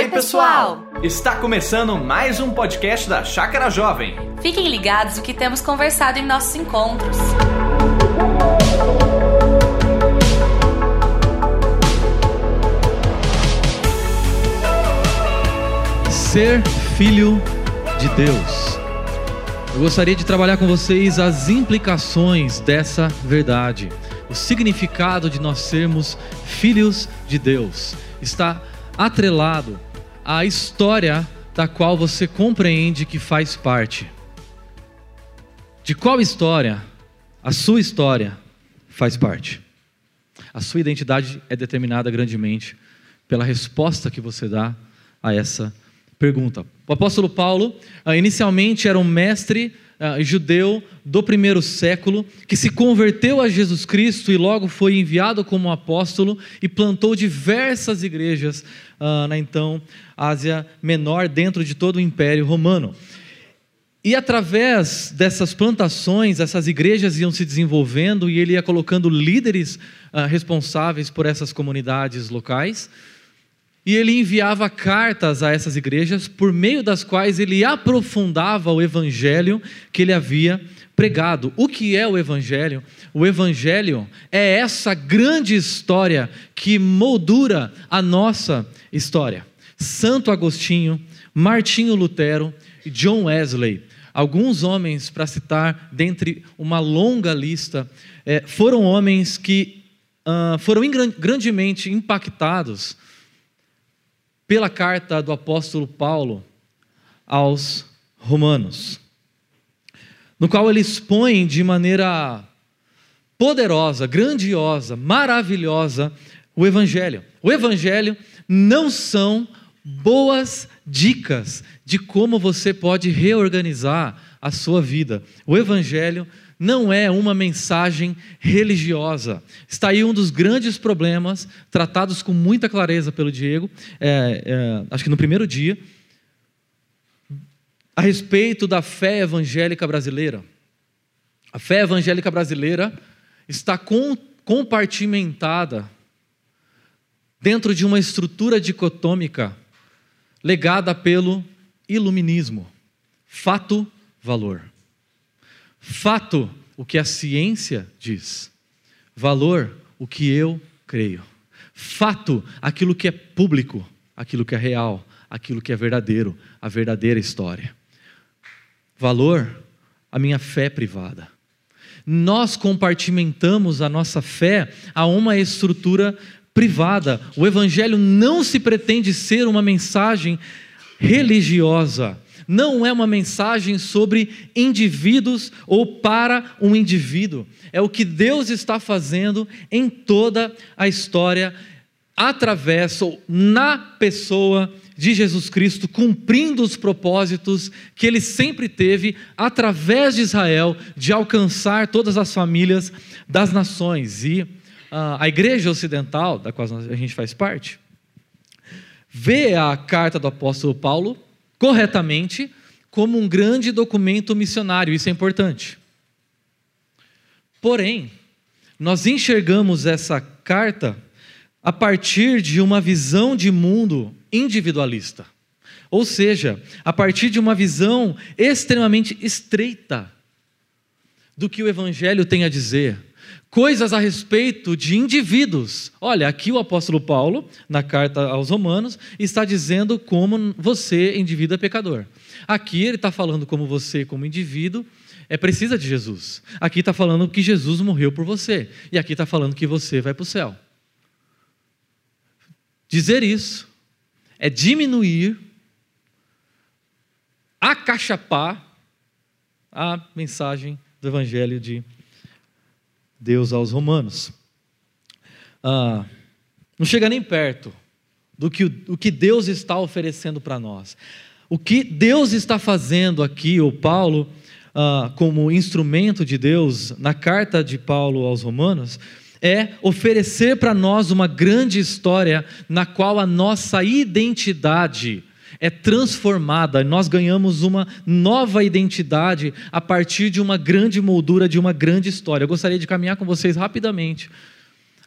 Oi, pessoal! Está começando mais um podcast da Chácara Jovem. Fiquem ligados o que temos conversado em nossos encontros. Ser filho de Deus. Eu gostaria de trabalhar com vocês as implicações dessa verdade, o significado de nós sermos filhos de Deus. Está atrelado à história da qual você compreende que faz parte. De qual história a sua história faz parte? A sua identidade é determinada grandemente pela resposta que você dá a essa pergunta. O apóstolo Paulo, ah, inicialmente, era um mestre uh, judeu do primeiro século, que se converteu a Jesus Cristo e logo foi enviado como apóstolo e plantou diversas igrejas uh, na então Ásia Menor, dentro de todo o Império Romano. E através dessas plantações, essas igrejas iam se desenvolvendo e ele ia colocando líderes uh, responsáveis por essas comunidades locais. E ele enviava cartas a essas igrejas, por meio das quais ele aprofundava o evangelho que ele havia pregado. O que é o evangelho? O evangelho é essa grande história que moldura a nossa história. Santo Agostinho, Martinho Lutero e John Wesley, alguns homens, para citar dentre uma longa lista, eh, foram homens que uh, foram grandemente impactados pela carta do apóstolo Paulo aos Romanos, no qual ele expõe de maneira poderosa, grandiosa, maravilhosa o Evangelho. O Evangelho não são boas dicas de como você pode reorganizar a sua vida. O Evangelho não é uma mensagem religiosa. Está aí um dos grandes problemas, tratados com muita clareza pelo Diego, é, é, acho que no primeiro dia, a respeito da fé evangélica brasileira. A fé evangélica brasileira está com, compartimentada dentro de uma estrutura dicotômica legada pelo iluminismo. Fato, valor. Fato, o que a ciência diz. Valor, o que eu creio. Fato, aquilo que é público, aquilo que é real, aquilo que é verdadeiro, a verdadeira história. Valor, a minha fé privada. Nós compartimentamos a nossa fé a uma estrutura privada. O Evangelho não se pretende ser uma mensagem religiosa não é uma mensagem sobre indivíduos ou para um indivíduo. É o que Deus está fazendo em toda a história, através ou na pessoa de Jesus Cristo, cumprindo os propósitos que ele sempre teve através de Israel, de alcançar todas as famílias das nações. E uh, a igreja ocidental, da qual a gente faz parte, vê a carta do apóstolo Paulo corretamente como um grande documento missionário, isso é importante. Porém, nós enxergamos essa carta a partir de uma visão de mundo individualista. Ou seja, a partir de uma visão extremamente estreita do que o Evangelho tem a dizer, coisas a respeito de indivíduos. Olha, aqui o apóstolo Paulo, na carta aos Romanos, está dizendo como você, indivíduo, é pecador. Aqui ele está falando como você, como indivíduo, é precisa de Jesus. Aqui está falando que Jesus morreu por você. E aqui está falando que você vai para o céu. Dizer isso é diminuir, acachapar a mensagem do Evangelho de Deus aos Romanos. Ah, não chega nem perto do que, o que Deus está oferecendo para nós. O que Deus está fazendo aqui, o Paulo, ah, como instrumento de Deus, na carta de Paulo aos Romanos, é oferecer para nós uma grande história na qual a nossa identidade é transformada, nós ganhamos uma nova identidade a partir de uma grande moldura, de uma grande história. Eu gostaria de caminhar com vocês rapidamente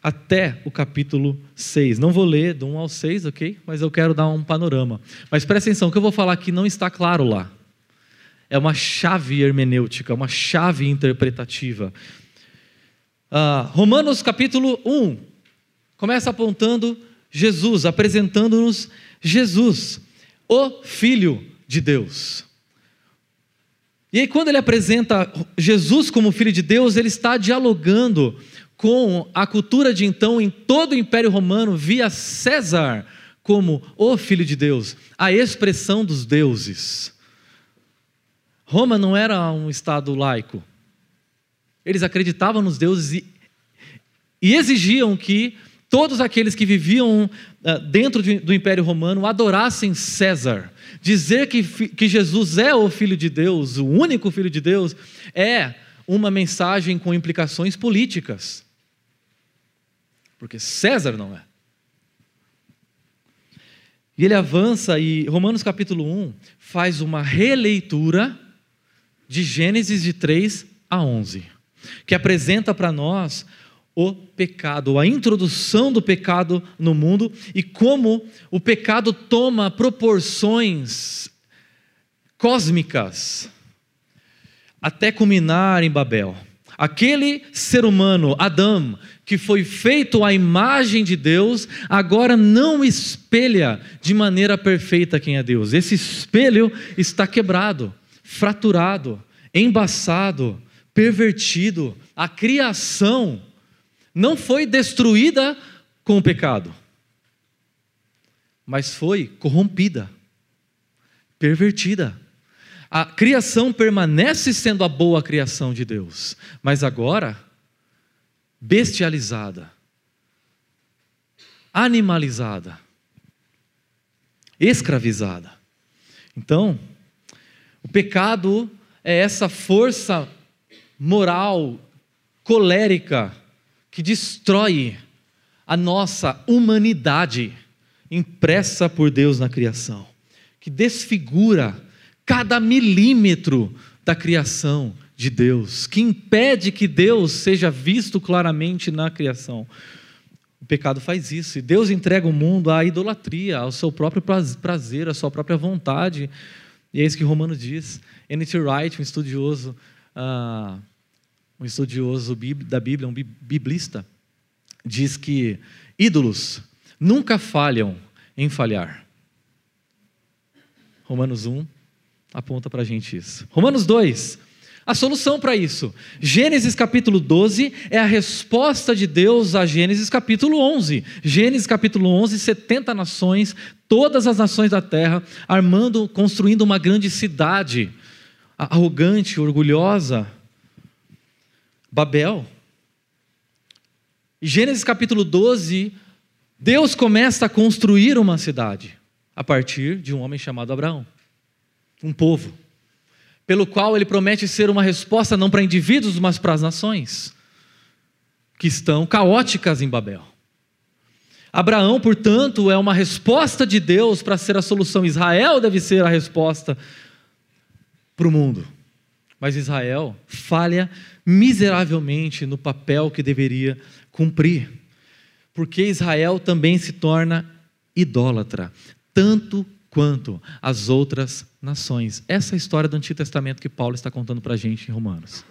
até o capítulo 6. Não vou ler do 1 ao 6, ok? Mas eu quero dar um panorama. Mas presta atenção, o que eu vou falar aqui não está claro lá. É uma chave hermenêutica, uma chave interpretativa. Uh, Romanos capítulo 1 começa apontando Jesus, apresentando-nos Jesus, o Filho de Deus. E aí, quando ele apresenta Jesus como Filho de Deus, ele está dialogando com a cultura de então em todo o Império Romano, via César como o Filho de Deus, a expressão dos deuses. Roma não era um estado laico. Eles acreditavam nos deuses e, e exigiam que todos aqueles que viviam dentro de, do Império Romano adorassem César. Dizer que, que Jesus é o Filho de Deus, o único Filho de Deus, é uma mensagem com implicações políticas. Porque César não é. E ele avança e Romanos capítulo 1 faz uma releitura de Gênesis de 3 a 11, que apresenta para nós o pecado, a introdução do pecado no mundo e como o pecado toma proporções cósmicas até culminar em Babel. Aquele ser humano, Adão, que foi feito à imagem de Deus, agora não espelha de maneira perfeita quem é Deus. Esse espelho está quebrado, fraturado, embaçado, pervertido. A criação não foi destruída com o pecado, mas foi corrompida, pervertida. A criação permanece sendo a boa criação de Deus, mas agora bestializada, animalizada, escravizada. Então, o pecado é essa força moral, colérica, que destrói a nossa humanidade impressa por Deus na criação, que desfigura cada milímetro da criação de Deus, que impede que Deus seja visto claramente na criação. O pecado faz isso, e Deus entrega o mundo à idolatria, ao seu próprio prazer, à sua própria vontade. E é isso que Romano diz. N.T. Wright, um estudioso uh, um estudioso da Bíblia, um biblista, diz que ídolos nunca falham em falhar. Romanos 1 aponta para a gente isso. Romanos 2, a solução para isso. Gênesis capítulo 12 é a resposta de Deus a Gênesis capítulo 11. Gênesis capítulo 11, 70 nações, todas as nações da terra, armando, construindo uma grande cidade, arrogante, orgulhosa, Babel. Gênesis capítulo 12, Deus começa a construir uma cidade a partir de um homem chamado Abraão, um povo, pelo qual ele promete ser uma resposta não para indivíduos, mas para as nações que estão caóticas em Babel. Abraão, portanto, é uma resposta de Deus para ser a solução. Israel deve ser a resposta para o mundo. Mas Israel falha miseravelmente no papel que deveria cumprir. Porque Israel também se torna idólatra, tanto quanto as outras nações. Essa é a história do Antigo Testamento que Paulo está contando para a gente em Romanos.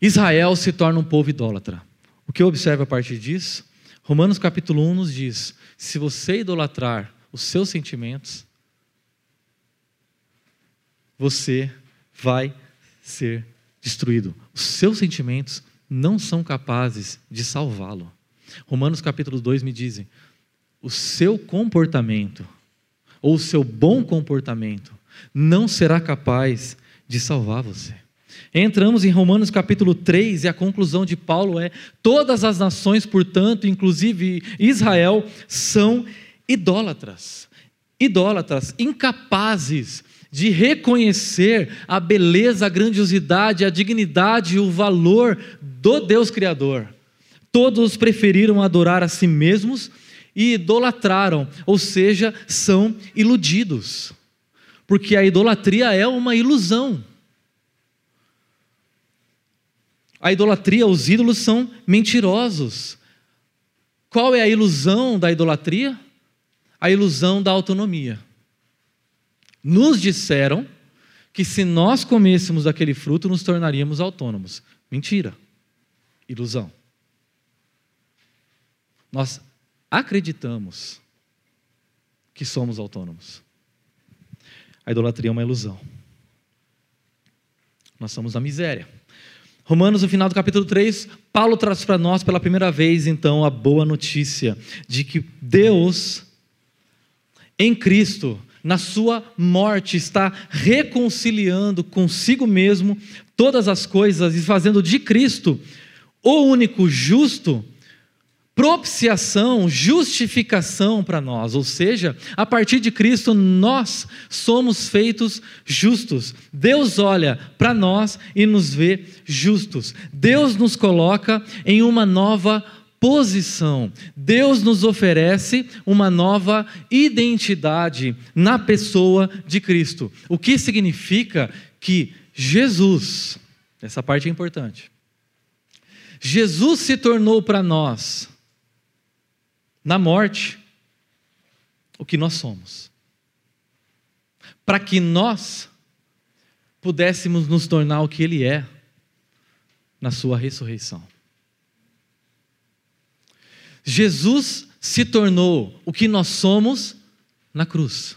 Israel se torna um povo idólatra. O que eu observo a partir disso? Romanos capítulo 1 nos diz: se você idolatrar os seus sentimentos, você vai ser destruído. Os seus sentimentos não são capazes de salvá-lo. Romanos capítulo 2 me dizem: o seu comportamento, ou o seu bom comportamento, não será capaz de salvar você. Entramos em Romanos capítulo 3 e a conclusão de Paulo é: todas as nações, portanto, inclusive Israel, são idólatras. Idólatras, incapazes de reconhecer a beleza, a grandiosidade, a dignidade e o valor do Deus Criador. Todos preferiram adorar a si mesmos e idolatraram, ou seja, são iludidos. Porque a idolatria é uma ilusão. A idolatria, os ídolos são mentirosos. Qual é a ilusão da idolatria? A ilusão da autonomia. Nos disseram que se nós comêssemos daquele fruto, nos tornaríamos autônomos. Mentira. Ilusão. Nós acreditamos que somos autônomos. A idolatria é uma ilusão. Nós somos a miséria. Romanos, no final do capítulo 3, Paulo traz para nós pela primeira vez, então, a boa notícia de que Deus, em Cristo, na sua morte, está reconciliando consigo mesmo todas as coisas e fazendo de Cristo o único justo propiciação, justificação para nós, ou seja, a partir de Cristo nós somos feitos justos. Deus olha para nós e nos vê justos. Deus nos coloca em uma nova posição. Deus nos oferece uma nova identidade na pessoa de Cristo. O que significa que Jesus, essa parte é importante. Jesus se tornou para nós na morte o que nós somos. Para que nós pudéssemos nos tornar o que Ele é na Sua ressurreição. Jesus se tornou o que nós somos na cruz,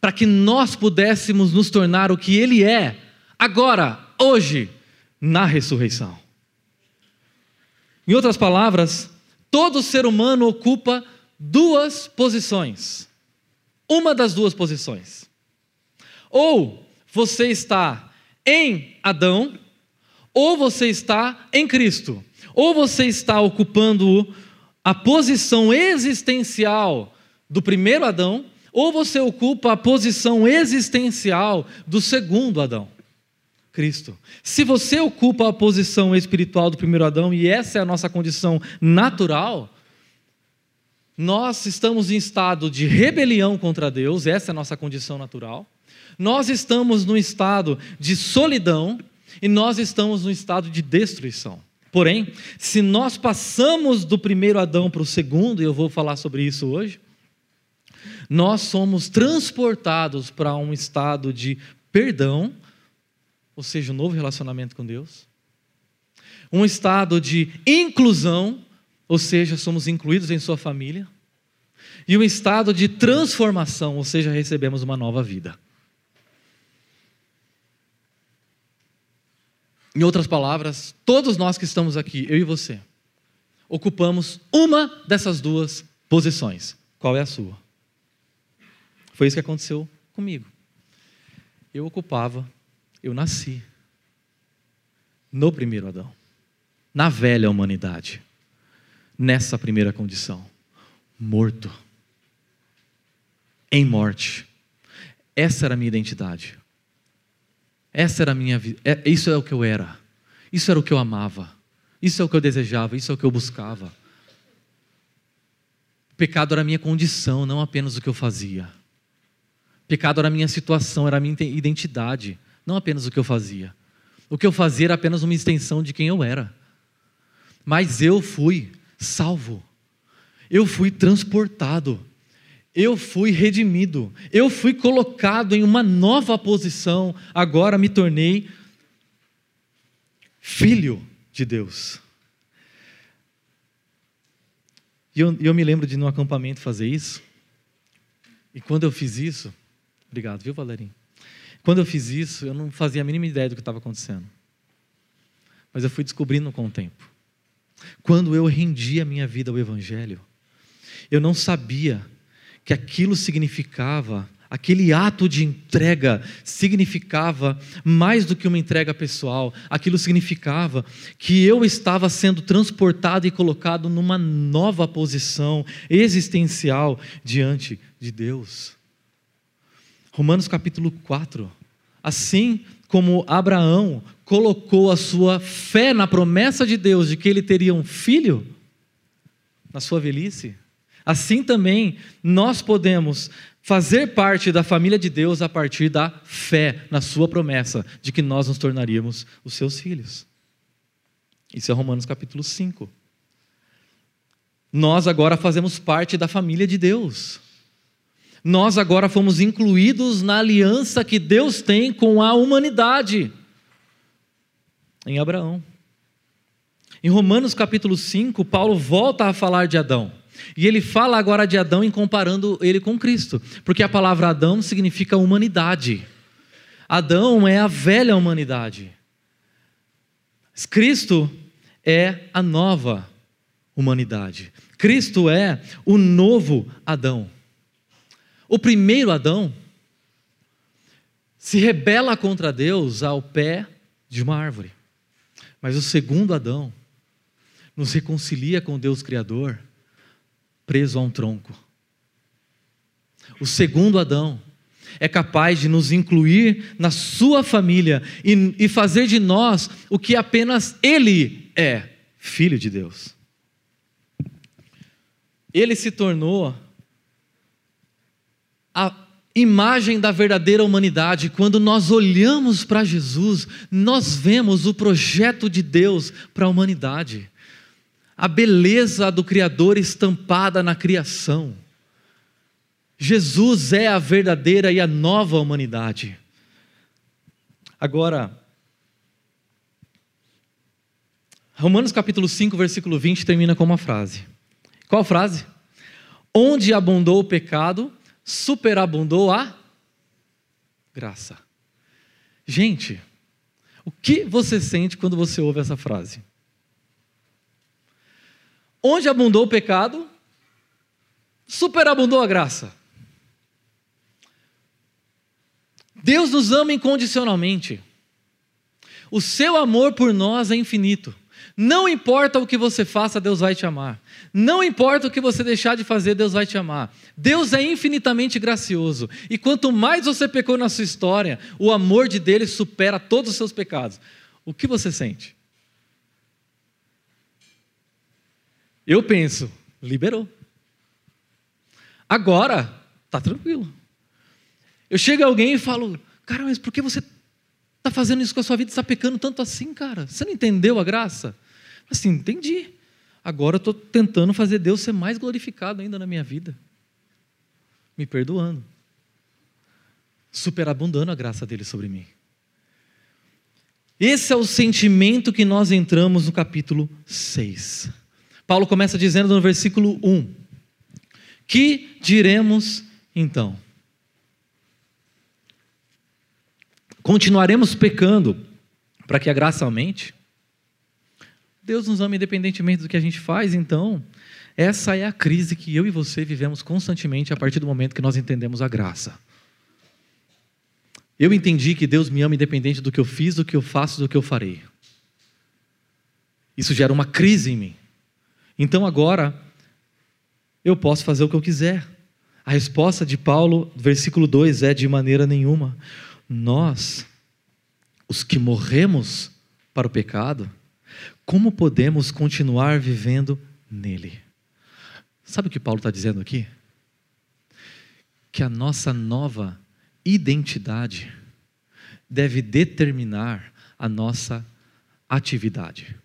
para que nós pudéssemos nos tornar o que Ele é, agora, hoje, na ressurreição. Em outras palavras, todo ser humano ocupa duas posições. Uma das duas posições. Ou você está em Adão, ou você está em Cristo. Ou você está ocupando a posição existencial do primeiro Adão, ou você ocupa a posição existencial do segundo Adão. Cristo. Se você ocupa a posição espiritual do primeiro Adão, e essa é a nossa condição natural, nós estamos em estado de rebelião contra Deus, essa é a nossa condição natural. Nós estamos no estado de solidão e nós estamos no estado de destruição. Porém, se nós passamos do primeiro Adão para o segundo, e eu vou falar sobre isso hoje, nós somos transportados para um estado de perdão ou seja, um novo relacionamento com Deus. Um estado de inclusão, ou seja, somos incluídos em sua família. E um estado de transformação, ou seja, recebemos uma nova vida. Em outras palavras, todos nós que estamos aqui, eu e você, ocupamos uma dessas duas posições. Qual é a sua? Foi isso que aconteceu comigo. Eu ocupava eu nasci no primeiro Adão, na velha humanidade, nessa primeira condição, morto, em morte. Essa era a minha identidade. Essa era a minha vida. É, isso é o que eu era. Isso era o que eu amava. Isso é o que eu desejava. Isso é o que eu buscava. Pecado era a minha condição, não apenas o que eu fazia. Pecado era a minha situação, era a minha identidade não apenas o que eu fazia. O que eu fazia era apenas uma extensão de quem eu era. Mas eu fui salvo. Eu fui transportado. Eu fui redimido. Eu fui colocado em uma nova posição. Agora me tornei filho de Deus. E eu, eu me lembro de no acampamento fazer isso. E quando eu fiz isso, obrigado, viu, Valerinho? Quando eu fiz isso, eu não fazia a mínima ideia do que estava acontecendo. Mas eu fui descobrindo com o tempo. Quando eu rendi a minha vida ao Evangelho, eu não sabia que aquilo significava, aquele ato de entrega significava mais do que uma entrega pessoal, aquilo significava que eu estava sendo transportado e colocado numa nova posição existencial diante de Deus. Romanos capítulo 4. Assim como Abraão colocou a sua fé na promessa de Deus de que ele teria um filho na sua velhice, assim também nós podemos fazer parte da família de Deus a partir da fé na sua promessa de que nós nos tornaríamos os seus filhos. Isso é Romanos capítulo 5. Nós agora fazemos parte da família de Deus. Nós agora fomos incluídos na aliança que Deus tem com a humanidade. Em Abraão. Em Romanos capítulo 5, Paulo volta a falar de Adão. E ele fala agora de Adão em comparando ele com Cristo, porque a palavra Adão significa humanidade. Adão é a velha humanidade. Cristo é a nova humanidade. Cristo é o novo Adão. O primeiro Adão se rebela contra Deus ao pé de uma árvore. Mas o segundo Adão nos reconcilia com Deus Criador preso a um tronco. O segundo Adão é capaz de nos incluir na sua família e, e fazer de nós o que apenas Ele é, filho de Deus. Ele se tornou a imagem da verdadeira humanidade. Quando nós olhamos para Jesus, nós vemos o projeto de Deus para a humanidade, a beleza do Criador estampada na criação. Jesus é a verdadeira e a nova humanidade. Agora, Romanos capítulo 5, versículo 20 termina com uma frase. Qual frase? Onde abundou o pecado, superabundou a graça. Gente, o que você sente quando você ouve essa frase? Onde abundou o pecado, superabundou a graça. Deus nos ama incondicionalmente. O seu amor por nós é infinito. Não importa o que você faça, Deus vai te amar. Não importa o que você deixar de fazer, Deus vai te amar. Deus é infinitamente gracioso. E quanto mais você pecou na sua história, o amor de dele supera todos os seus pecados. O que você sente? Eu penso, liberou. Agora, tá tranquilo. Eu chego a alguém e falo, cara, mas por que você está fazendo isso com a sua vida? Está pecando tanto assim, cara? Você não entendeu a graça? Assim, entendi. Agora eu estou tentando fazer Deus ser mais glorificado ainda na minha vida. Me perdoando. Superabundando a graça dele sobre mim. Esse é o sentimento que nós entramos no capítulo 6. Paulo começa dizendo no versículo 1: Que diremos então? Continuaremos pecando para que a graça aumente? Deus nos ama independentemente do que a gente faz, então, essa é a crise que eu e você vivemos constantemente a partir do momento que nós entendemos a graça. Eu entendi que Deus me ama independente do que eu fiz, do que eu faço, do que eu farei. Isso gera uma crise em mim. Então agora, eu posso fazer o que eu quiser. A resposta de Paulo, versículo 2, é: de maneira nenhuma. Nós, os que morremos para o pecado, como podemos continuar vivendo nele? Sabe o que Paulo está dizendo aqui? Que a nossa nova identidade deve determinar a nossa atividade.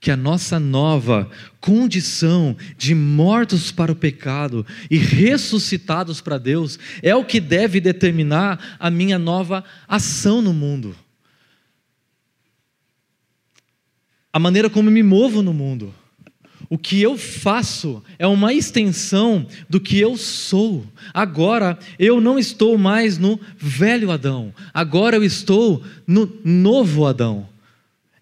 Que a nossa nova condição de mortos para o pecado e ressuscitados para Deus é o que deve determinar a minha nova ação no mundo. a maneira como me movo no mundo. O que eu faço é uma extensão do que eu sou. Agora eu não estou mais no velho Adão, agora eu estou no novo Adão.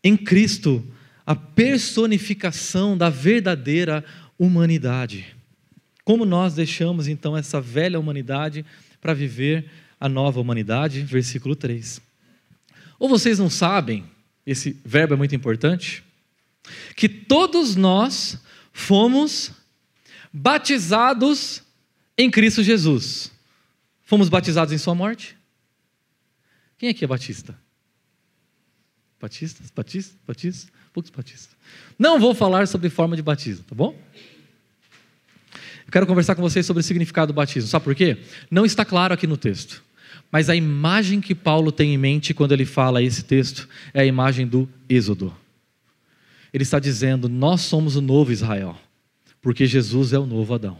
Em Cristo, a personificação da verdadeira humanidade. Como nós deixamos então essa velha humanidade para viver a nova humanidade? Versículo 3. Ou vocês não sabem esse verbo é muito importante, que todos nós fomos batizados em Cristo Jesus. Fomos batizados em Sua morte? Quem aqui é batista? Batistas? Batista? Batista? Poucos batistas. Não vou falar sobre forma de batismo, tá bom? Eu quero conversar com vocês sobre o significado do batismo. Sabe por quê? Não está claro aqui no texto. Mas a imagem que Paulo tem em mente quando ele fala esse texto é a imagem do Êxodo. Ele está dizendo: nós somos o novo Israel, porque Jesus é o novo Adão.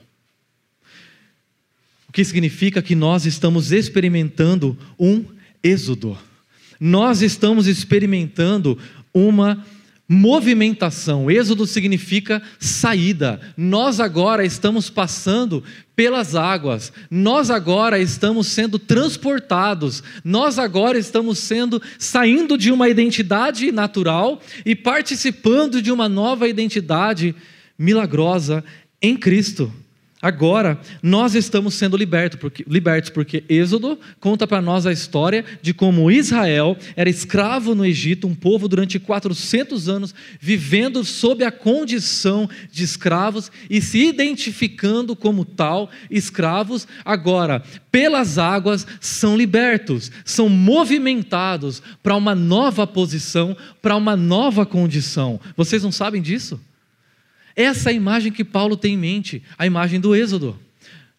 O que significa que nós estamos experimentando um êxodo. Nós estamos experimentando uma movimentação. Êxodo significa saída. Nós agora estamos passando pelas águas. Nós agora estamos sendo transportados. Nós agora estamos sendo saindo de uma identidade natural e participando de uma nova identidade milagrosa em Cristo. Agora, nós estamos sendo libertos porque, libertos, porque Êxodo conta para nós a história de como Israel era escravo no Egito, um povo durante 400 anos vivendo sob a condição de escravos e se identificando como tal, escravos, agora, pelas águas, são libertos, são movimentados para uma nova posição, para uma nova condição. Vocês não sabem disso? Essa é a imagem que Paulo tem em mente, a imagem do Êxodo.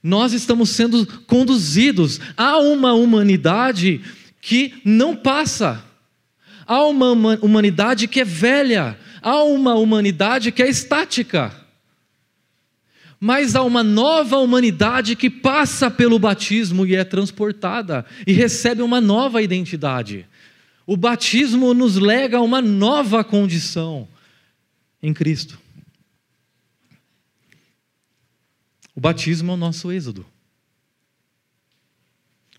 Nós estamos sendo conduzidos a uma humanidade que não passa, a uma humanidade que é velha, a uma humanidade que é estática. Mas há uma nova humanidade que passa pelo batismo e é transportada e recebe uma nova identidade. O batismo nos lega a uma nova condição em Cristo. O batismo é o nosso êxodo.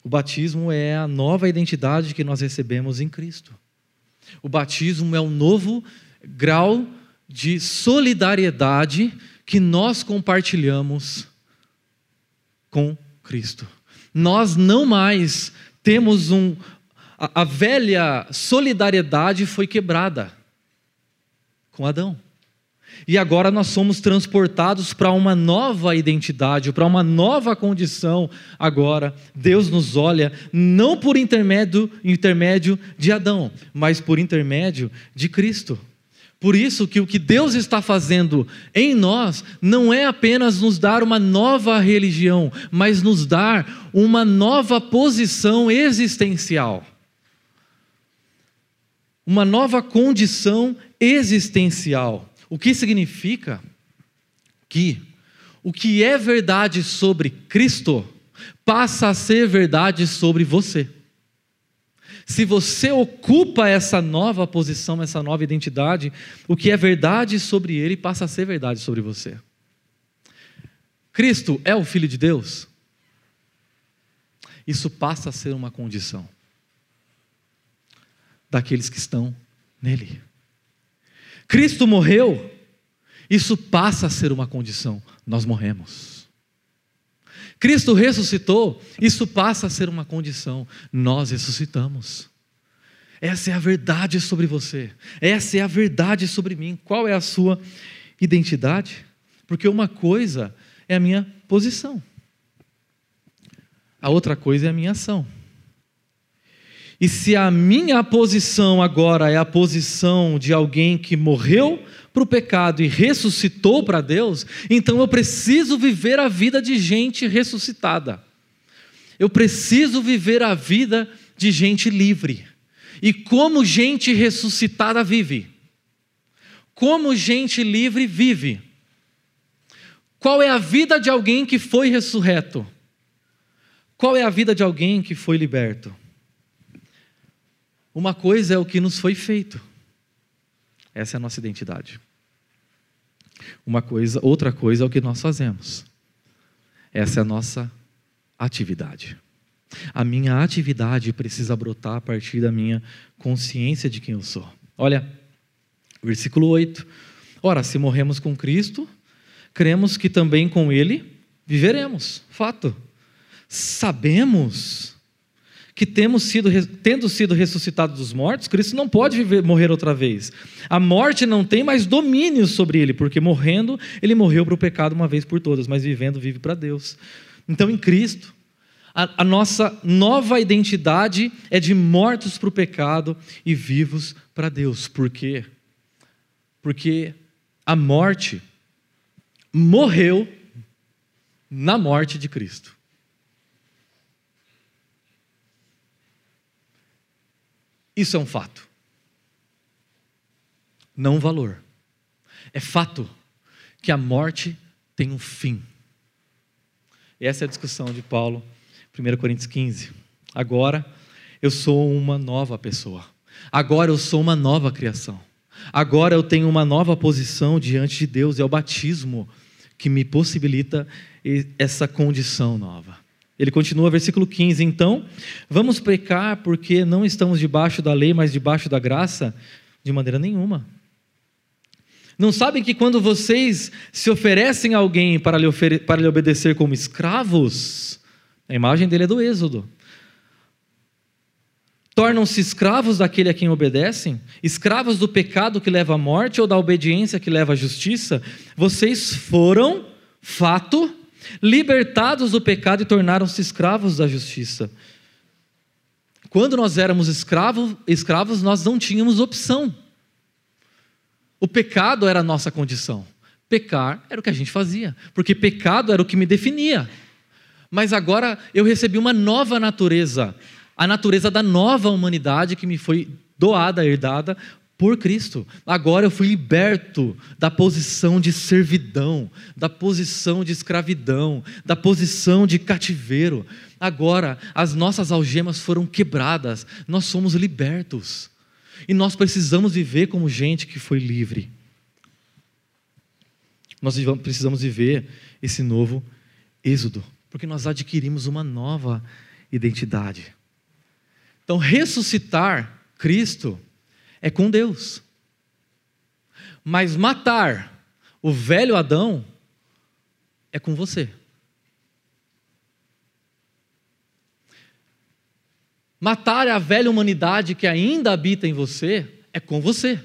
O batismo é a nova identidade que nós recebemos em Cristo. O batismo é um novo grau de solidariedade que nós compartilhamos com Cristo. Nós não mais temos um. A, a velha solidariedade foi quebrada com Adão. E agora nós somos transportados para uma nova identidade, para uma nova condição. Agora, Deus nos olha não por intermédio, intermédio de Adão, mas por intermédio de Cristo. Por isso que o que Deus está fazendo em nós não é apenas nos dar uma nova religião, mas nos dar uma nova posição existencial. Uma nova condição existencial. O que significa que o que é verdade sobre Cristo passa a ser verdade sobre você. Se você ocupa essa nova posição, essa nova identidade, o que é verdade sobre Ele passa a ser verdade sobre você. Cristo é o Filho de Deus? Isso passa a ser uma condição daqueles que estão nele. Cristo morreu, isso passa a ser uma condição, nós morremos. Cristo ressuscitou, isso passa a ser uma condição, nós ressuscitamos. Essa é a verdade sobre você, essa é a verdade sobre mim. Qual é a sua identidade? Porque uma coisa é a minha posição, a outra coisa é a minha ação. E se a minha posição agora é a posição de alguém que morreu para o pecado e ressuscitou para Deus, então eu preciso viver a vida de gente ressuscitada. Eu preciso viver a vida de gente livre. E como gente ressuscitada vive? Como gente livre vive? Qual é a vida de alguém que foi ressurreto? Qual é a vida de alguém que foi liberto? Uma coisa é o que nos foi feito. Essa é a nossa identidade. Uma coisa, outra coisa é o que nós fazemos. Essa é a nossa atividade. A minha atividade precisa brotar a partir da minha consciência de quem eu sou. Olha, versículo 8. Ora, se morremos com Cristo, cremos que também com Ele viveremos. Fato. Sabemos que temos sido, tendo sido ressuscitados dos mortos, Cristo não pode viver, morrer outra vez. A morte não tem mais domínio sobre ele, porque morrendo, ele morreu para o pecado uma vez por todas, mas vivendo, vive para Deus. Então, em Cristo, a, a nossa nova identidade é de mortos para o pecado e vivos para Deus. Por quê? Porque a morte morreu na morte de Cristo. Isso é um fato. Não um valor. É fato que a morte tem um fim. Essa é a discussão de Paulo, 1 Coríntios 15. Agora eu sou uma nova pessoa. Agora eu sou uma nova criação. Agora eu tenho uma nova posição diante de Deus. É o batismo que me possibilita essa condição nova. Ele continua, versículo 15: Então, vamos pecar porque não estamos debaixo da lei, mas debaixo da graça? De maneira nenhuma. Não sabem que quando vocês se oferecem a alguém para lhe, para lhe obedecer como escravos, a imagem dele é do Êxodo. Tornam-se escravos daquele a quem obedecem, escravos do pecado que leva à morte ou da obediência que leva à justiça. Vocês foram, fato, libertados do pecado e tornaram-se escravos da justiça. Quando nós éramos escravos, escravos, nós não tínhamos opção. O pecado era a nossa condição. Pecar era o que a gente fazia, porque pecado era o que me definia. Mas agora eu recebi uma nova natureza, a natureza da nova humanidade que me foi doada, herdada por Cristo. Agora eu fui liberto da posição de servidão, da posição de escravidão, da posição de cativeiro. Agora as nossas algemas foram quebradas, nós somos libertos. E nós precisamos viver como gente que foi livre. Nós precisamos viver esse novo êxodo, porque nós adquirimos uma nova identidade. Então, ressuscitar Cristo é com Deus. Mas matar o velho Adão é com você. Matar a velha humanidade que ainda habita em você é com você.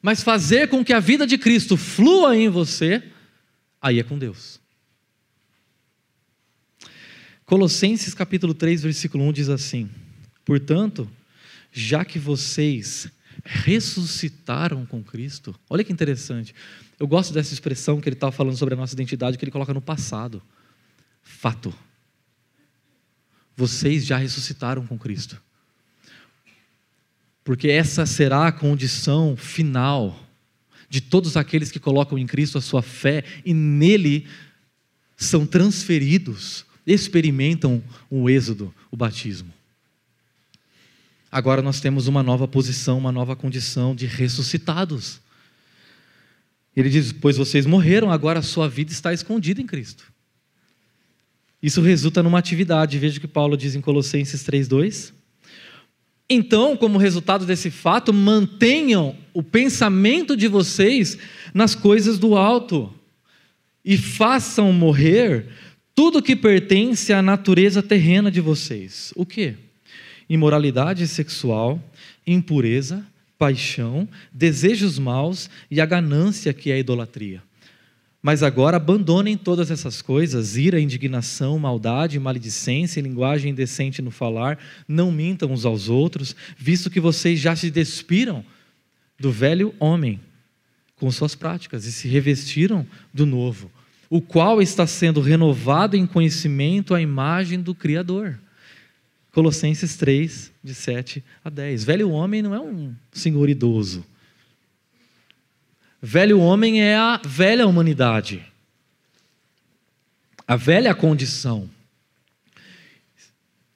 Mas fazer com que a vida de Cristo flua em você, aí é com Deus. Colossenses capítulo 3, versículo 1 diz assim: Portanto, já que vocês ressuscitaram com Cristo. Olha que interessante. Eu gosto dessa expressão que ele está falando sobre a nossa identidade, que ele coloca no passado. Fato. Vocês já ressuscitaram com Cristo. Porque essa será a condição final de todos aqueles que colocam em Cristo a sua fé e nele são transferidos, experimentam o êxodo, o batismo. Agora nós temos uma nova posição, uma nova condição de ressuscitados. Ele diz: Pois vocês morreram, agora a sua vida está escondida em Cristo. Isso resulta numa atividade, veja o que Paulo diz em Colossenses 3,2. Então, como resultado desse fato, mantenham o pensamento de vocês nas coisas do alto e façam morrer tudo que pertence à natureza terrena de vocês. O que? Imoralidade sexual, impureza, paixão, desejos maus e a ganância que é a idolatria. Mas agora abandonem todas essas coisas: ira, indignação, maldade, maledicência, linguagem indecente no falar, não mintam uns aos outros, visto que vocês já se despiram do velho homem com suas práticas e se revestiram do novo, o qual está sendo renovado em conhecimento à imagem do Criador. Colossenses 3, de 7 a 10. Velho homem não é um senhor idoso. Velho homem é a velha humanidade, a velha condição.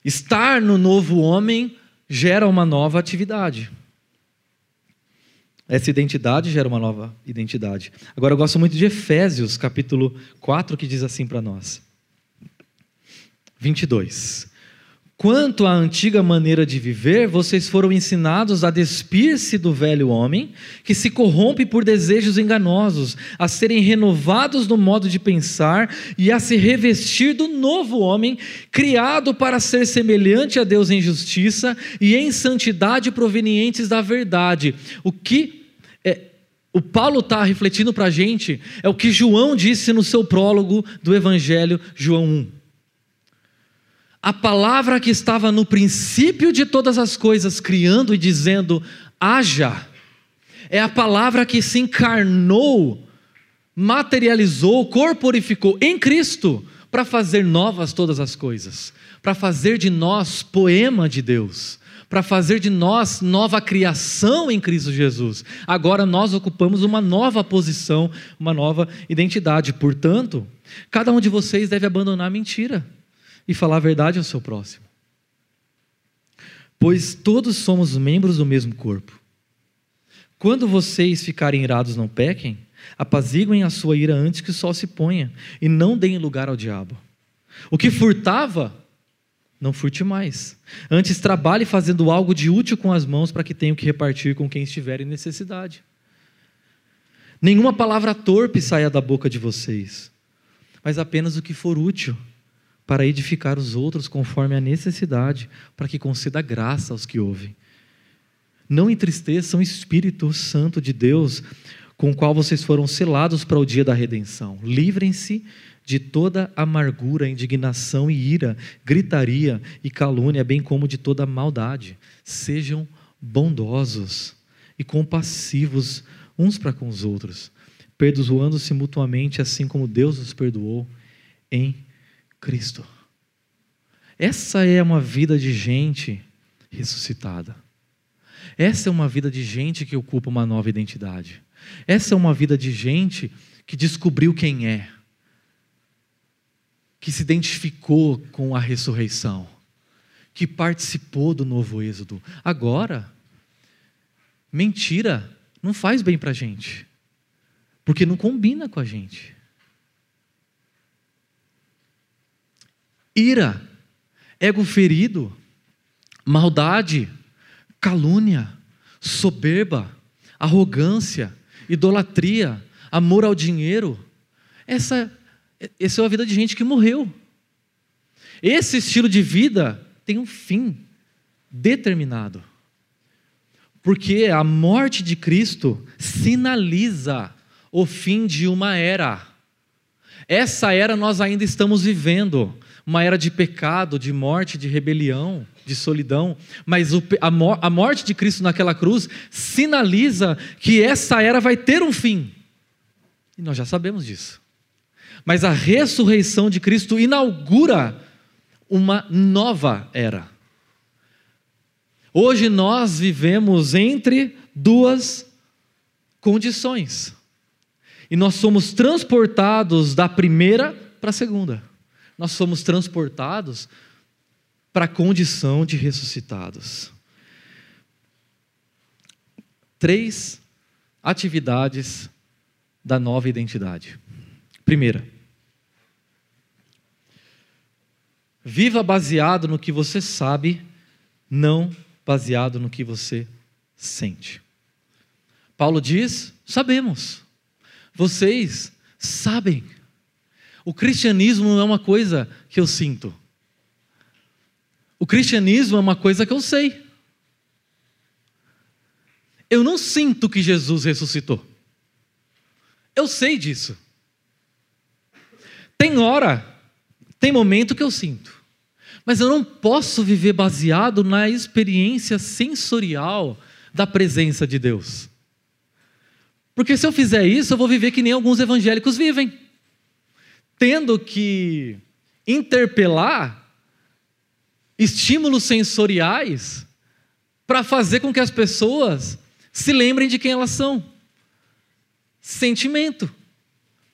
Estar no novo homem gera uma nova atividade. Essa identidade gera uma nova identidade. Agora eu gosto muito de Efésios, capítulo 4, que diz assim para nós. 22. Quanto à antiga maneira de viver, vocês foram ensinados a despir-se do velho homem, que se corrompe por desejos enganosos, a serem renovados no modo de pensar e a se revestir do novo homem, criado para ser semelhante a Deus em justiça e em santidade provenientes da verdade. O que é, o Paulo está refletindo para a gente é o que João disse no seu prólogo do Evangelho, João 1 a palavra que estava no princípio de todas as coisas, criando e dizendo: haja, é a palavra que se encarnou, materializou, corporificou em Cristo para fazer novas todas as coisas, para fazer de nós poema de Deus, para fazer de nós nova criação em Cristo Jesus. Agora nós ocupamos uma nova posição, uma nova identidade. Portanto, cada um de vocês deve abandonar a mentira e falar a verdade ao seu próximo. Pois todos somos membros do mesmo corpo. Quando vocês ficarem irados, não pequem, apaziguem a sua ira antes que o sol se ponha, e não deem lugar ao diabo. O que furtava, não furte mais. Antes, trabalhe fazendo algo de útil com as mãos para que tenham que repartir com quem estiver em necessidade. Nenhuma palavra torpe saia da boca de vocês, mas apenas o que for útil para edificar os outros conforme a necessidade, para que conceda graça aos que ouvem. Não entristeçam o Espírito Santo de Deus, com o qual vocês foram selados para o dia da redenção. Livrem-se de toda amargura, indignação e ira, gritaria e calúnia, bem como de toda maldade. Sejam bondosos e compassivos uns para com os outros, perdoando-se mutuamente, assim como Deus os perdoou em Cristo. Essa é uma vida de gente ressuscitada. Essa é uma vida de gente que ocupa uma nova identidade. Essa é uma vida de gente que descobriu quem é que se identificou com a ressurreição, que participou do novo êxodo. Agora, mentira não faz bem para a gente, porque não combina com a gente. Ira, ego ferido, maldade, calúnia, soberba, arrogância, idolatria, amor ao dinheiro. Essa essa é a vida de gente que morreu. Esse estilo de vida tem um fim determinado. Porque a morte de Cristo sinaliza o fim de uma era. Essa era nós ainda estamos vivendo, uma era de pecado, de morte, de rebelião, de solidão, mas a morte de Cristo naquela cruz sinaliza que essa era vai ter um fim. E nós já sabemos disso. Mas a ressurreição de Cristo inaugura uma nova era. Hoje nós vivemos entre duas condições. E nós somos transportados da primeira para a segunda. Nós somos transportados para a condição de ressuscitados. Três atividades da nova identidade. Primeira, viva baseado no que você sabe, não baseado no que você sente. Paulo diz: sabemos, vocês sabem. O cristianismo não é uma coisa que eu sinto. O cristianismo é uma coisa que eu sei. Eu não sinto que Jesus ressuscitou. Eu sei disso. Tem hora, tem momento que eu sinto, mas eu não posso viver baseado na experiência sensorial da presença de Deus. Porque se eu fizer isso, eu vou viver que nem alguns evangélicos vivem, tendo que interpelar estímulos sensoriais para fazer com que as pessoas se lembrem de quem elas são. Sentimento.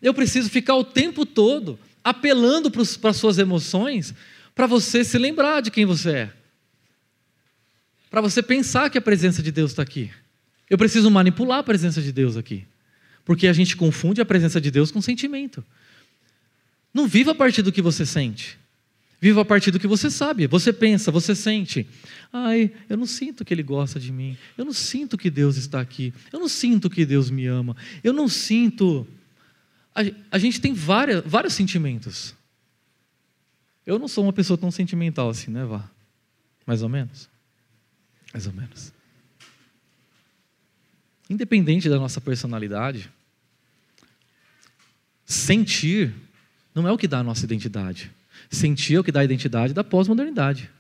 Eu preciso ficar o tempo todo apelando para as suas emoções para você se lembrar de quem você é. Para você pensar que a presença de Deus está aqui. Eu preciso manipular a presença de Deus aqui. Porque a gente confunde a presença de Deus com sentimento. Não viva a partir do que você sente. Viva a partir do que você sabe. Você pensa, você sente. Ai, eu não sinto que Ele gosta de mim. Eu não sinto que Deus está aqui. Eu não sinto que Deus me ama. Eu não sinto a, gente tem várias, vários sentimentos. Eu não sou uma pessoa tão sentimental assim, né, Vá? Mais ou menos? Mais ou menos. Independente da nossa personalidade, sentir não é o que dá a nossa identidade. Sentir é o que dá a identidade da pós-modernidade.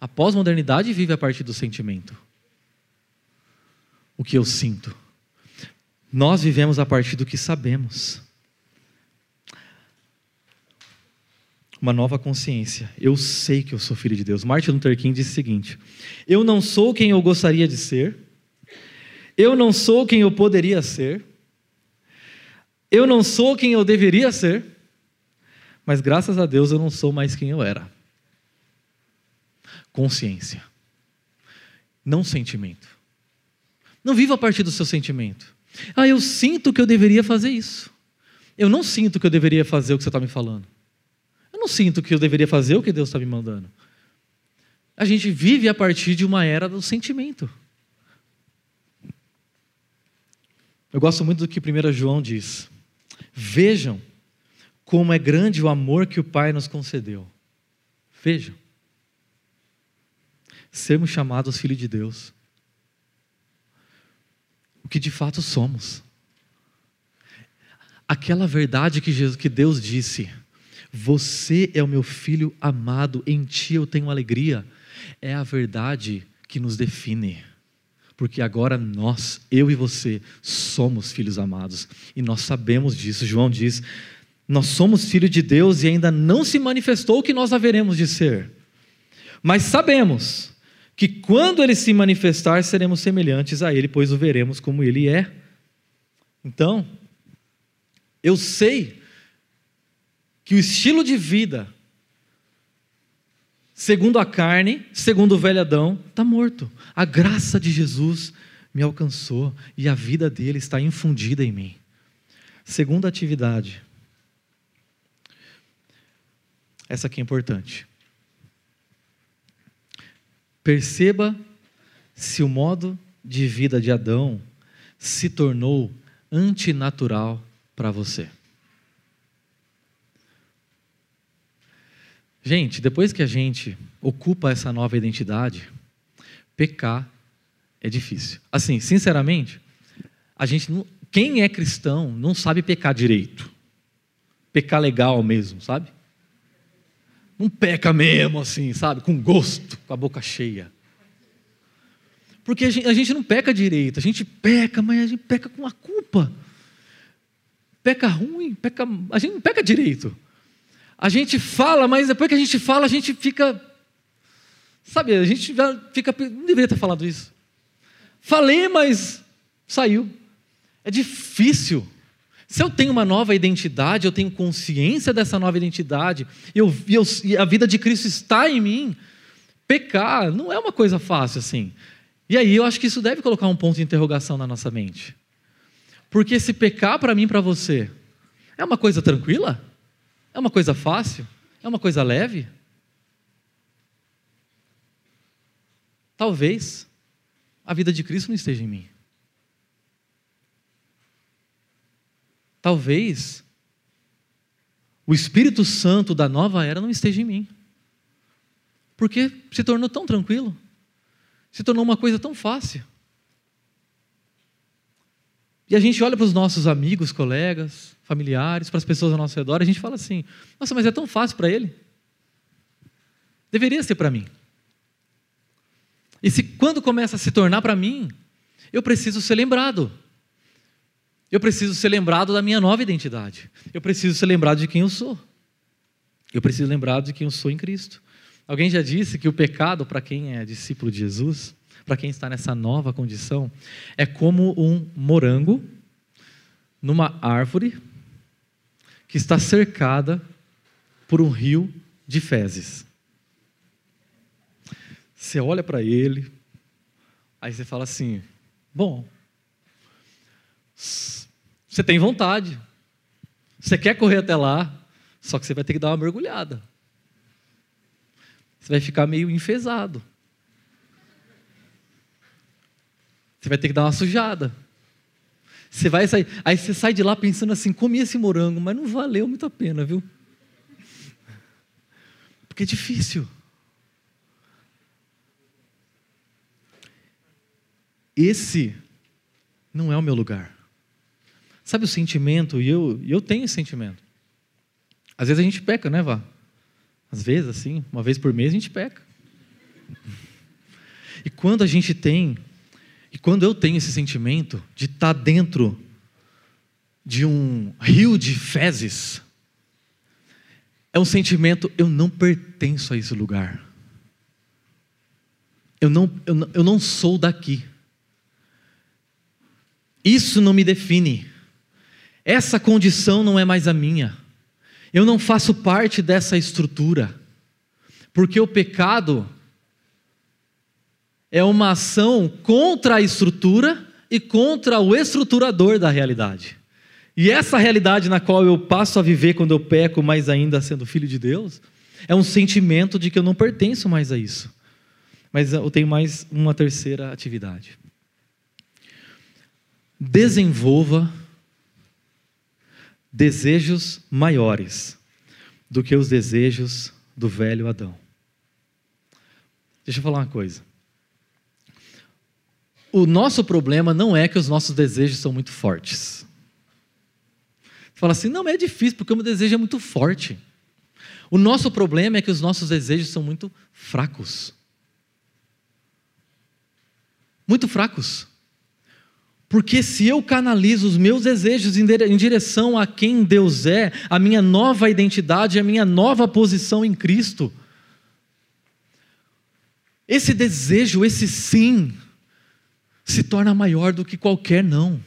A pós-modernidade vive a partir do sentimento. O que eu sinto. Nós vivemos a partir do que sabemos. uma nova consciência. Eu sei que eu sou filho de Deus. Martin Luther King disse o seguinte: Eu não sou quem eu gostaria de ser, eu não sou quem eu poderia ser, eu não sou quem eu deveria ser, mas graças a Deus eu não sou mais quem eu era. Consciência, não sentimento. Não viva a partir do seu sentimento. Ah, eu sinto que eu deveria fazer isso. Eu não sinto que eu deveria fazer o que você está me falando. Eu não sinto que eu deveria fazer o que Deus está me mandando. A gente vive a partir de uma era do sentimento. Eu gosto muito do que 1 João diz. Vejam como é grande o amor que o Pai nos concedeu. Vejam. Sermos chamados filhos de Deus. O que de fato somos. Aquela verdade que, Jesus, que Deus disse você é o meu filho amado, em ti eu tenho alegria. É a verdade que nos define. Porque agora nós, eu e você, somos filhos amados. E nós sabemos disso. João diz: Nós somos filhos de Deus e ainda não se manifestou o que nós haveremos de ser. Mas sabemos que quando ele se manifestar, seremos semelhantes a ele, pois o veremos como ele é. Então, eu sei que o estilo de vida, segundo a carne, segundo o velho Adão, está morto. A graça de Jesus me alcançou e a vida dele está infundida em mim. Segunda atividade. Essa aqui é importante. Perceba se o modo de vida de Adão se tornou antinatural para você. Gente, depois que a gente ocupa essa nova identidade, pecar é difícil. Assim, sinceramente, a gente não, quem é cristão não sabe pecar direito. Pecar legal mesmo, sabe? Não peca mesmo assim, sabe? Com gosto, com a boca cheia. Porque a gente, a gente não peca direito, a gente peca, mas a gente peca com a culpa. Peca ruim, peca, a gente não peca direito. A gente fala, mas depois que a gente fala, a gente fica. Sabe, a gente já fica. Não deveria ter falado isso. Falei, mas saiu. É difícil. Se eu tenho uma nova identidade, eu tenho consciência dessa nova identidade, eu, eu, e a vida de Cristo está em mim, pecar não é uma coisa fácil assim. E aí eu acho que isso deve colocar um ponto de interrogação na nossa mente. Porque se pecar para mim e para você é uma coisa tranquila? É uma coisa fácil? É uma coisa leve? Talvez a vida de Cristo não esteja em mim. Talvez o Espírito Santo da nova era não esteja em mim. Porque se tornou tão tranquilo, se tornou uma coisa tão fácil. E a gente olha para os nossos amigos, colegas, familiares, para as pessoas ao nosso redor, a gente fala assim: nossa, mas é tão fácil para ele. Deveria ser para mim. E se quando começa a se tornar para mim, eu preciso ser lembrado. Eu preciso ser lembrado da minha nova identidade. Eu preciso ser lembrado de quem eu sou. Eu preciso lembrar de quem eu sou em Cristo. Alguém já disse que o pecado, para quem é discípulo de Jesus, para quem está nessa nova condição, é como um morango numa árvore que está cercada por um rio de fezes. Você olha para ele, aí você fala assim: bom, você tem vontade, você quer correr até lá, só que você vai ter que dar uma mergulhada. Você vai ficar meio enfesado. Você vai ter que dar uma sujada. Você vai sair, aí você sai de lá pensando assim, comi esse morango, mas não valeu muito a pena, viu? Porque é difícil. Esse não é o meu lugar. Sabe o sentimento? E eu, eu tenho esse sentimento. Às vezes a gente peca, né, Vá? Às vezes, assim, uma vez por mês a gente peca. E quando a gente tem e quando eu tenho esse sentimento de estar tá dentro de um rio de fezes, é um sentimento, eu não pertenço a esse lugar. Eu não, eu não, eu não sou daqui. Isso não me define. Essa condição não é mais a minha. Eu não faço parte dessa estrutura. Porque o pecado é uma ação contra a estrutura e contra o estruturador da realidade. E essa realidade na qual eu passo a viver quando eu peco, mais ainda sendo filho de Deus, é um sentimento de que eu não pertenço mais a isso. Mas eu tenho mais uma terceira atividade. Desenvolva desejos maiores do que os desejos do velho Adão. Deixa eu falar uma coisa. O nosso problema não é que os nossos desejos são muito fortes. Você fala assim, não, é difícil porque o meu desejo é muito forte. O nosso problema é que os nossos desejos são muito fracos. Muito fracos. Porque se eu canalizo os meus desejos em direção a quem Deus é, a minha nova identidade, a minha nova posição em Cristo, esse desejo, esse sim, se torna maior do que qualquer não.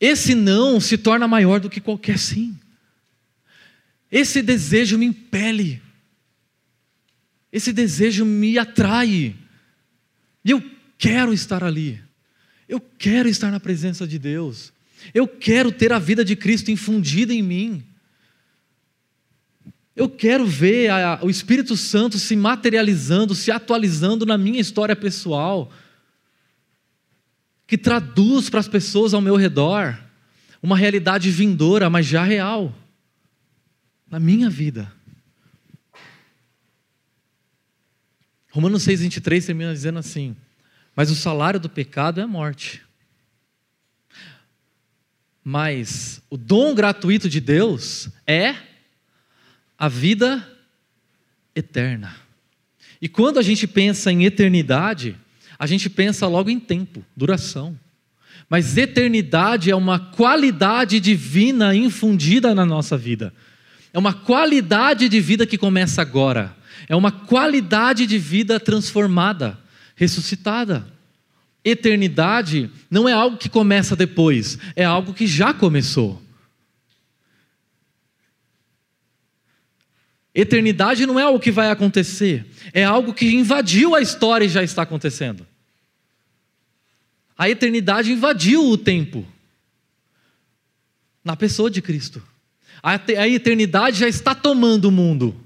Esse não se torna maior do que qualquer sim. Esse desejo me impele. Esse desejo me atrai. E eu quero estar ali. Eu quero estar na presença de Deus. Eu quero ter a vida de Cristo infundida em mim. Eu quero ver a, o Espírito Santo se materializando, se atualizando na minha história pessoal, que traduz para as pessoas ao meu redor uma realidade vindoura, mas já real, na minha vida. Romanos 6, 23 termina dizendo assim: Mas o salário do pecado é a morte. Mas o dom gratuito de Deus é a vida eterna. E quando a gente pensa em eternidade, a gente pensa logo em tempo, duração. Mas eternidade é uma qualidade divina infundida na nossa vida. É uma qualidade de vida que começa agora. É uma qualidade de vida transformada, ressuscitada. Eternidade não é algo que começa depois, é algo que já começou. Eternidade não é algo que vai acontecer, é algo que invadiu a história e já está acontecendo. A eternidade invadiu o tempo na pessoa de Cristo. A eternidade já está tomando o mundo.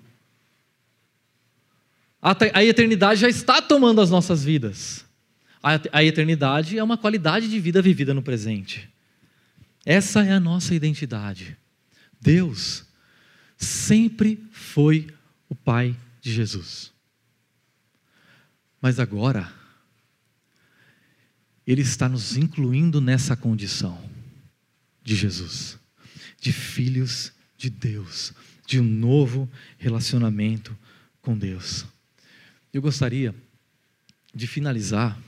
A eternidade já está tomando as nossas vidas. A eternidade é uma qualidade de vida vivida no presente. Essa é a nossa identidade. Deus sempre foi o Pai de Jesus. Mas agora, Ele está nos incluindo nessa condição de Jesus, de filhos de Deus, de um novo relacionamento com Deus. Eu gostaria de finalizar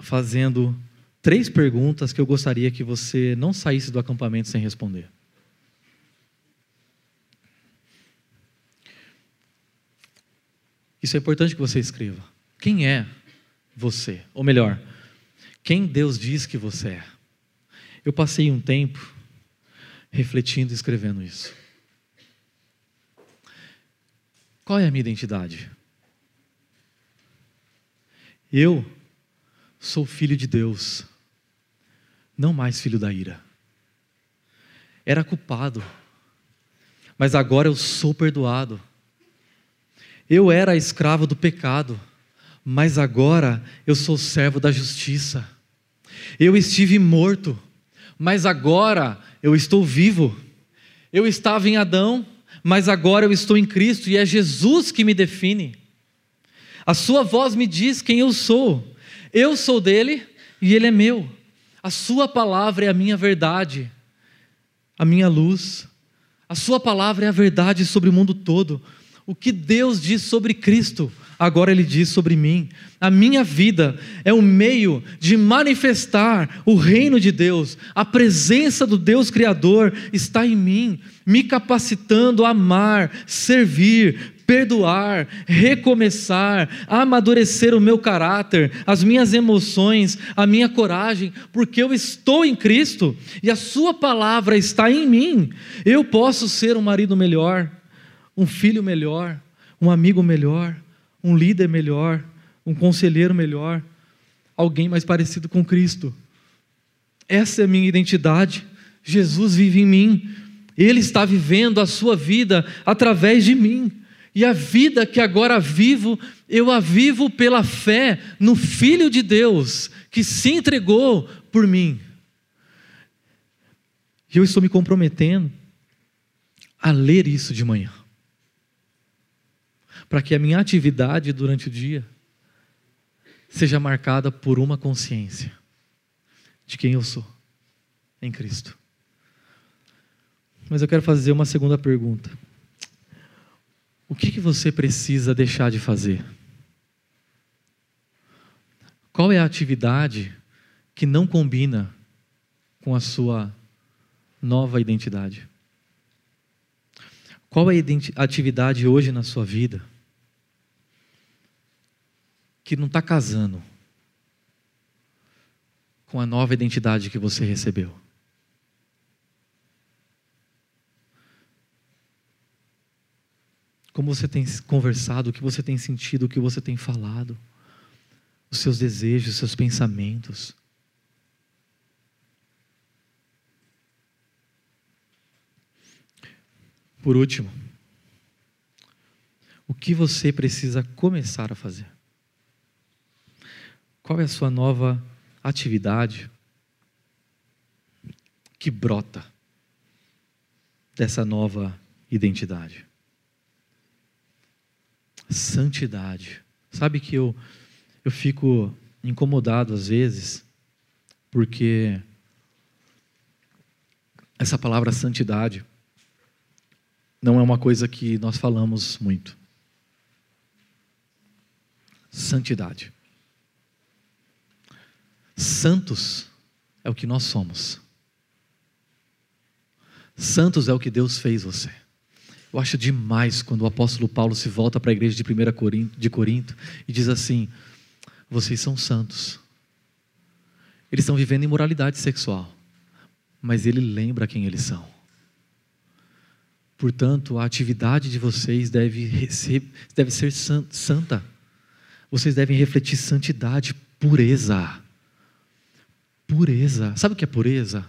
fazendo três perguntas que eu gostaria que você não saísse do acampamento sem responder. Isso é importante que você escreva. Quem é você? Ou melhor, quem Deus diz que você é? Eu passei um tempo refletindo e escrevendo isso. Qual é a minha identidade? Eu sou filho de Deus, não mais filho da ira. Era culpado, mas agora eu sou perdoado. Eu era escravo do pecado, mas agora eu sou servo da justiça. Eu estive morto, mas agora eu estou vivo. Eu estava em Adão, mas agora eu estou em Cristo e é Jesus que me define. A sua voz me diz quem eu sou. Eu sou dele e ele é meu. A sua palavra é a minha verdade, a minha luz. A sua palavra é a verdade sobre o mundo todo o que Deus diz sobre Cristo, Agora ele diz sobre mim: a minha vida é o meio de manifestar o reino de Deus, a presença do Deus Criador está em mim, me capacitando a amar, servir, perdoar, recomeçar, amadurecer o meu caráter, as minhas emoções, a minha coragem, porque eu estou em Cristo e a Sua palavra está em mim. Eu posso ser um marido melhor, um filho melhor, um amigo melhor um líder melhor, um conselheiro melhor, alguém mais parecido com Cristo. Essa é a minha identidade. Jesus vive em mim. Ele está vivendo a sua vida através de mim. E a vida que agora vivo, eu a vivo pela fé no Filho de Deus, que se entregou por mim. E eu estou me comprometendo a ler isso de manhã para que a minha atividade durante o dia seja marcada por uma consciência de quem eu sou em Cristo. Mas eu quero fazer uma segunda pergunta. O que, que você precisa deixar de fazer? Qual é a atividade que não combina com a sua nova identidade? Qual é a atividade hoje na sua vida que não está casando com a nova identidade que você recebeu. Como você tem conversado, o que você tem sentido, o que você tem falado, os seus desejos, os seus pensamentos. Por último, o que você precisa começar a fazer? Qual é a sua nova atividade que brota dessa nova identidade? Santidade. Sabe que eu, eu fico incomodado às vezes, porque essa palavra santidade não é uma coisa que nós falamos muito. Santidade. Santos é o que nós somos. Santos é o que Deus fez você. Eu acho demais quando o apóstolo Paulo se volta para a igreja de 1 Corinto, de Corinto e diz assim: vocês são santos. Eles estão vivendo imoralidade sexual, mas ele lembra quem eles são. Portanto, a atividade de vocês deve ser, deve ser santa. Vocês devem refletir santidade, pureza. Pureza. Sabe o que é pureza?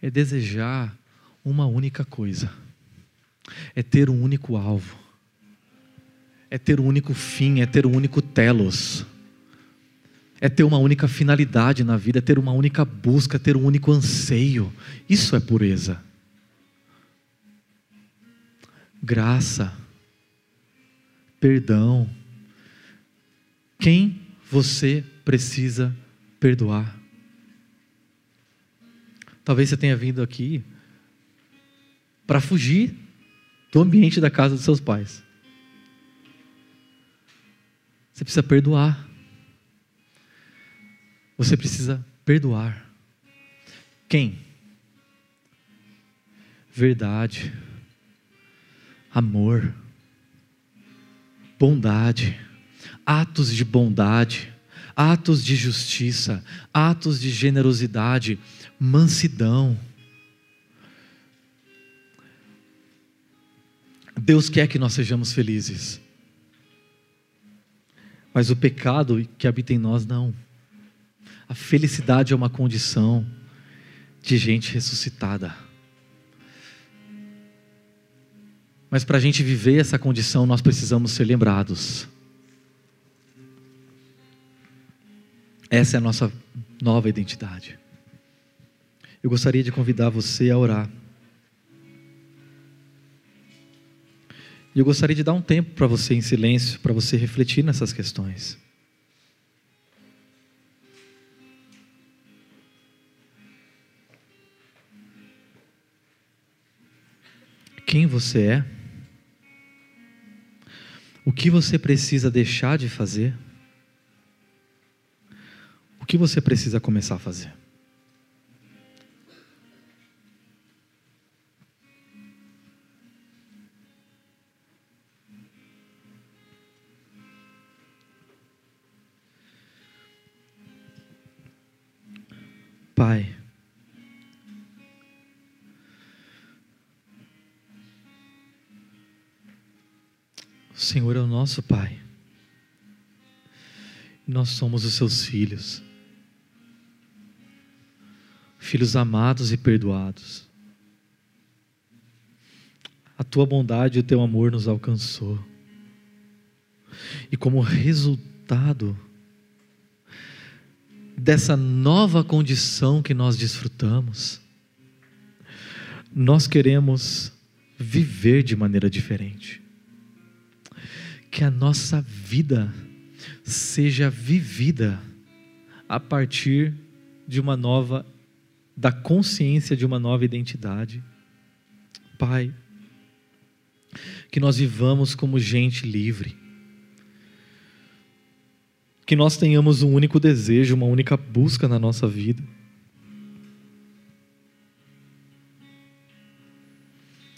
É desejar uma única coisa. É ter um único alvo. É ter um único fim, é ter um único telos. É ter uma única finalidade na vida, é ter uma única busca, ter um único anseio. Isso é pureza. Graça, perdão. Quem você precisa perdoar? Talvez você tenha vindo aqui para fugir do ambiente da casa dos seus pais. Você precisa perdoar. Você precisa perdoar. Quem? Verdade, amor, bondade, atos de bondade, atos de justiça, atos de generosidade, mansidão. Deus quer que nós sejamos felizes. Mas o pecado que habita em nós não. A felicidade é uma condição de gente ressuscitada. Mas para a gente viver essa condição, nós precisamos ser lembrados. Essa é a nossa nova identidade eu gostaria de convidar você a orar. E eu gostaria de dar um tempo para você em silêncio, para você refletir nessas questões. Quem você é? O que você precisa deixar de fazer? O que você precisa começar a fazer? Nosso Pai, nós somos os seus filhos, filhos amados e perdoados. A tua bondade e o teu amor nos alcançou, e como resultado, dessa nova condição que nós desfrutamos, nós queremos viver de maneira diferente. Que a nossa vida seja vivida a partir de uma nova, da consciência de uma nova identidade. Pai, que nós vivamos como gente livre que nós tenhamos um único desejo, uma única busca na nossa vida.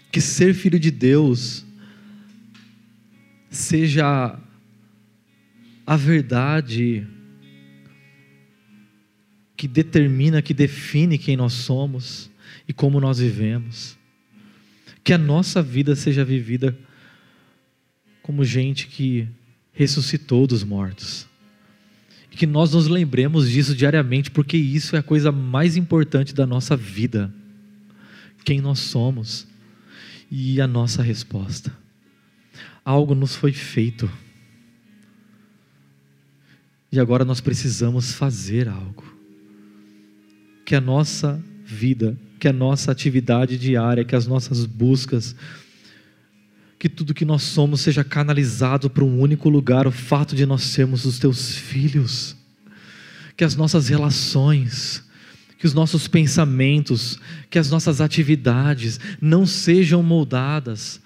Que ser filho de Deus seja a verdade que determina, que define quem nós somos e como nós vivemos. Que a nossa vida seja vivida como gente que ressuscitou dos mortos que nós nos lembremos disso diariamente, porque isso é a coisa mais importante da nossa vida. Quem nós somos e a nossa resposta. Algo nos foi feito. E agora nós precisamos fazer algo. Que a nossa vida, que a nossa atividade diária, que as nossas buscas, que tudo que nós somos seja canalizado para um único lugar, o fato de nós sermos os teus filhos. Que as nossas relações, que os nossos pensamentos, que as nossas atividades não sejam moldadas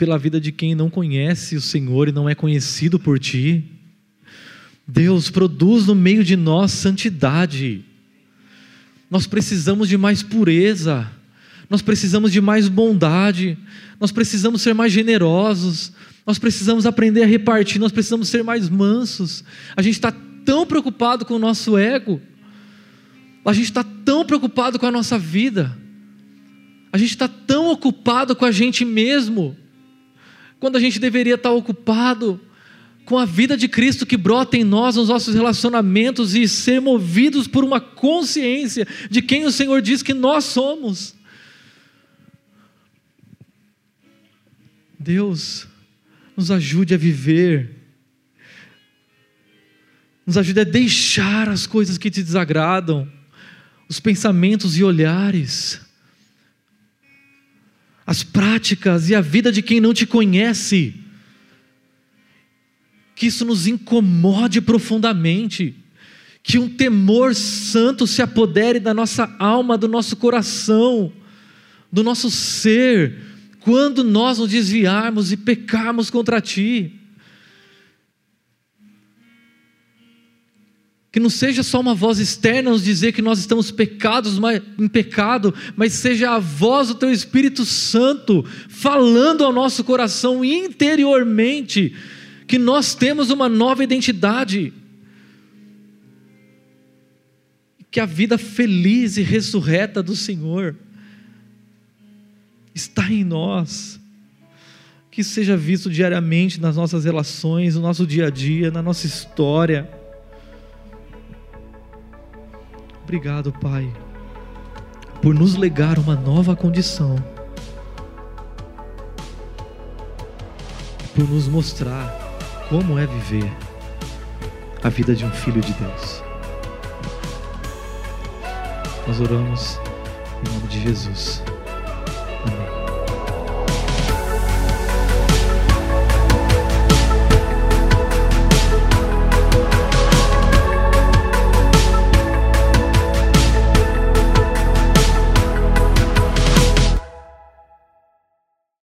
pela vida de quem não conhece o Senhor e não é conhecido por ti. Deus, produz no meio de nós santidade. Nós precisamos de mais pureza. Nós precisamos de mais bondade, nós precisamos ser mais generosos, nós precisamos aprender a repartir, nós precisamos ser mais mansos. A gente está tão preocupado com o nosso ego, a gente está tão preocupado com a nossa vida, a gente está tão ocupado com a gente mesmo, quando a gente deveria estar ocupado com a vida de Cristo que brota em nós, nos nossos relacionamentos e ser movidos por uma consciência de quem o Senhor diz que nós somos. Deus, nos ajude a viver, nos ajude a deixar as coisas que te desagradam, os pensamentos e olhares, as práticas e a vida de quem não te conhece, que isso nos incomode profundamente, que um temor santo se apodere da nossa alma, do nosso coração, do nosso ser, quando nós nos desviarmos e pecarmos contra Ti. Que não seja só uma voz externa nos dizer que nós estamos pecados, em pecado, mas seja a voz do Teu Espírito Santo falando ao nosso coração interiormente que nós temos uma nova identidade. Que a vida feliz e ressurreta do Senhor está em nós. Que seja visto diariamente nas nossas relações, no nosso dia a dia, na nossa história. Obrigado, Pai, por nos legar uma nova condição, por nos mostrar como é viver a vida de um filho de Deus. Nós oramos em nome de Jesus.